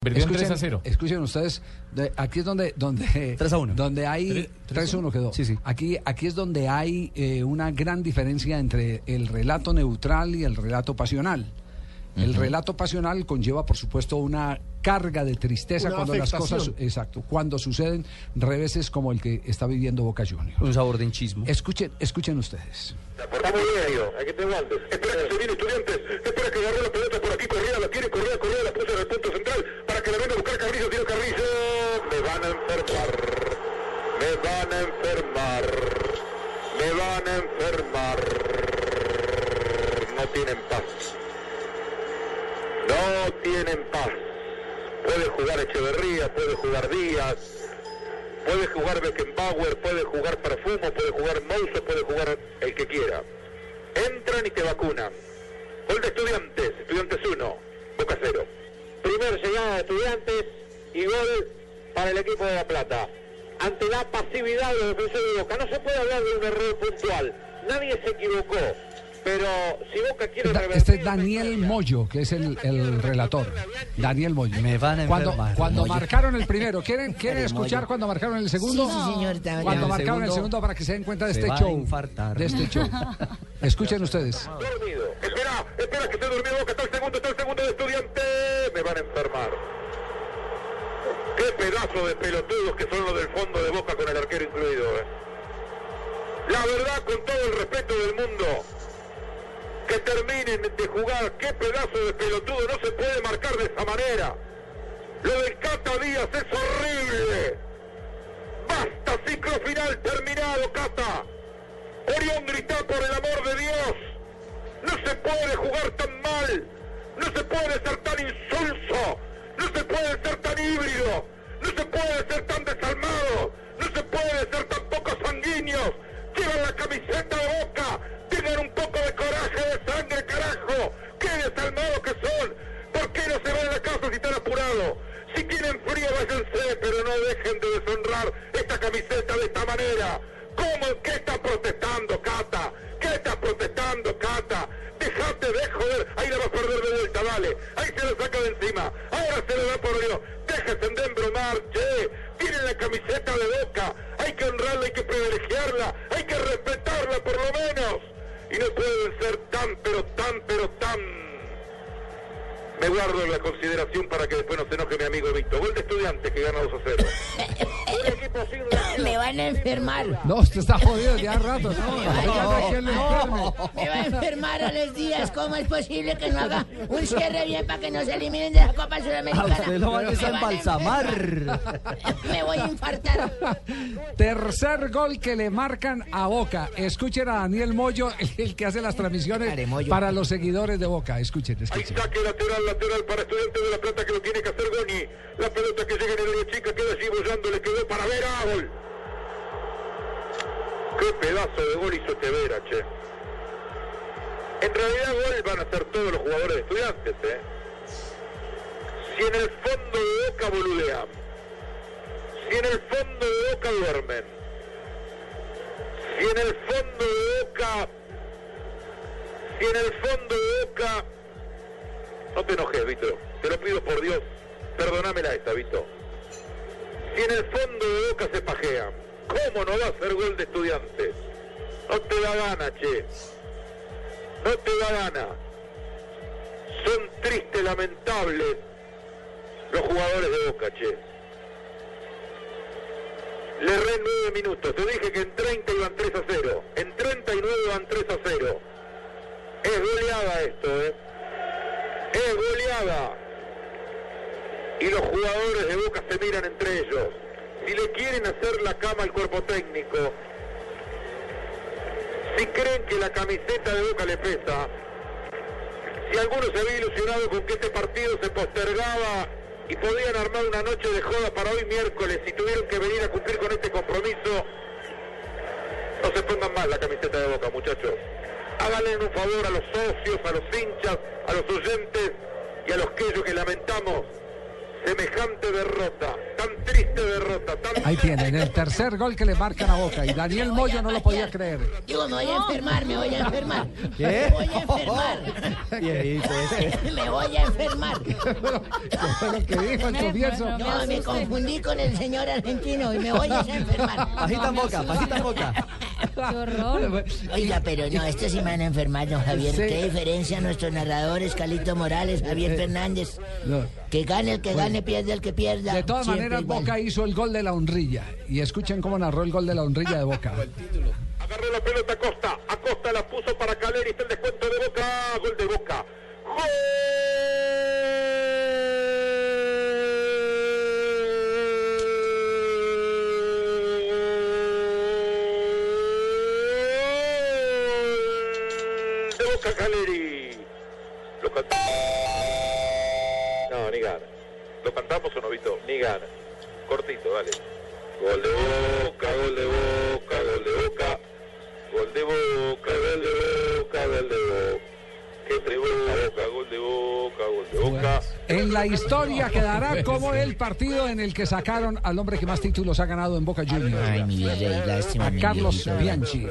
Perdió 3 a Escuchen, 0. escuchen ustedes, de- aquí es donde, donde, 3 a 1. donde hay 3 a 1 quedó. Sí, sí. Aquí, aquí es donde hay eh, una gran diferencia entre el relato neutral y el relato pasional. El relato pasional conlleva, por supuesto, una carga de tristeza Una cuando las afectación. cosas, exacto, cuando suceden reveses como el que está viviendo Boca Juniors. Un sabor de hinchismo. Escuchen, escuchen ustedes. Está muy bien, Diego. Hay que tener guantes. Espera que se viene estudiantes. Espera que agarró la pelota por aquí. Corría, la tiene, corría, corría, la puso en el punto central. Que la venga a buscar Carrillo. Tiro Carrillo. Me van a enfermar. Me van a enfermar. Me van a enfermar. No tienen paz. No tienen paz. Puede jugar Echeverría, puede jugar Díaz, Puede jugar Beckenbauer, puede jugar Perfumo, puede jugar Mouso, puede jugar el que quiera. Entran y te vacunan. Gol de estudiantes, estudiantes 1, Boca 0. Primer llegada de estudiantes y gol para el equipo de La Plata. Ante la pasividad de los defensores de Boca. No se puede hablar de un error puntual. Nadie se equivocó. Pero si Boca quiere Da- revertir... Este es Daniel Moyo, que es el, el relator. Daniel Moyo. Me van a Cuando, enfermar, cuando Moyo. marcaron el primero, ¿quieren, quieren escuchar cuando marcaron el segundo? Sí, sí, señor, Cuando marcaron el El segundo para que se den cuenta de este show. De este show. Escuchen ustedes. Dormido. Espera, espera que se durmió Boca. Está el segundo, está el segundo de estudiante. Me van a enfermar. Qué pedazo de pelotudos que son los del fondo de Boca con el arquero incluido. eh. La verdad, con todo el respeto del mundo, que terminen de jugar. Qué pedazo de pelotudo. No se puede marcar de esa manera. Lo del Cata Díaz es horrible. Basta, ciclo final terminado, Cata. Orión grita por el amor de Dios. No se puede jugar tan mal. No se puede ser tan insulso. No se puede ser tan híbrido. No se puede ser tan desalmado. No se puede ser tan poco sanguíneos. Llevan la camiseta de boca. Tengan un poco de coraje, de sangre, carajo. Qué desalmados que son. ¿Por qué no se van a la casa si están apurados? Si tienen frío, váyanse, pero no dejen de deshonrar esta camiseta de esta manera. ¿Cómo? ¿Qué estás protestando, Cata? ¿Qué estás protestando, Cata? Dejate de joder. Ahí la va a perder de vuelta, dale. Ahí se lo saca de encima. Ahora se lo da por Dios. Déjense de embromar, che. Tienen la camiseta de boca. Hay que honrarla, hay que privilegiarla. Hay que respetarla por lo menos. Y no pueden ser tan, pero tan, pero tan me guardo la consideración para que después no se enoje mi amigo Víctor. Gol de estudiantes que gana 2 a 0. Me van a enfermar. No, usted está jodido ya a rato. No, no. Me va a enfermar a los días. ¿Cómo es posible que no haga un cierre bien para que no se eliminen de la Copa A Sudamericana? usted lo van a Me van a embalsamar. Me voy a infartar. Tercer gol que le marcan a Boca. Escuchen a Daniel Moyo, el, que hace las transmisiones para los seguidores de Boca. Escuchen, escuchen. saque lateral, lateral para Estudiantes de La Plata que lo tiene que hacer Goni. La pelota que llega en el área chica queda allí bollando, le quedó para Vera. Gol. Qué pedazo de gol hizo este Vera, che. En realidad gol van a ser todos los jugadores de Estudiantes, eh. Si en el fondo de Boca boludean. Si en el fondo de Boca duermen. Si en el fondo de Boca... Si en el fondo de Boca... No te enojes, Vito. Te lo pido por Dios. Perdonámela esta, Vito. Si en el fondo de Boca se pajean, ¿cómo no va a ser gol de estudiantes? No te da gana, che. No te da gana. Son tristes, lamentables los jugadores de Boca, che. Le re nueve minutos. Te dije que en 30 iban 3 a 0. En 39 van 3 a 0. Es goleada esto, ¿eh? Es goleada. Y los jugadores de Boca se miran entre ellos. Si le quieren hacer la cama al cuerpo técnico, si creen que la camiseta de Boca le pesa, si alguno se había ilusionado con que este partido se postergaba y podían armar una noche de joda para hoy miércoles y tuvieron que venir a cumplir con este compromiso. No se pongan mal la camiseta de boca, muchachos. Háganle un favor a los socios, a los hinchas, a los oyentes y a los que que lamentamos semejante derrota, tan triste derrota, tan Ahí tienen el tercer gol que le marcan a Boca y Daniel Moyo no lo podía creer. Digo, me voy a enfermar, me voy a enfermar. ¿Qué? Me voy a enfermar. Viejito ese. me voy a enfermar. ¿Qué fue lo que dijo el comienzo? No, me confundí con el señor argentino y me voy a enfermar. Pajita en boca, pajita en boca. Qué horror. Oiga, pero no, estos sí me van a enfermar, don Javier. Sí. ¿Qué diferencia nuestros narradores, Calito Morales, Javier Fernández? No. Que gane el que gane, pierde el que pierda. De todas maneras, igual. Boca hizo el gol de la honrilla. Y escuchen cómo narró el gol de la honrilla de Boca. Agarró la pelota Acosta. Acosta la puso para Caleri. Está el descuento de Boca. Gol de Boca. Gol Caleri. Lo cantamos. No, ni gana. ¿Lo cantamos o no, Vito? Ni gana. Cortito, dale. Gol de boca, gol de boca, gol de boca. Gol de boca, gol de boca, gol de boca. Qué de boca, gol de boca, gol de boca. En la historia quedará como el partido en el que sacaron al hombre que más títulos ha ganado en Boca Juniors. Ay, mi vida, lástima. A mi Carlos. Bianchi.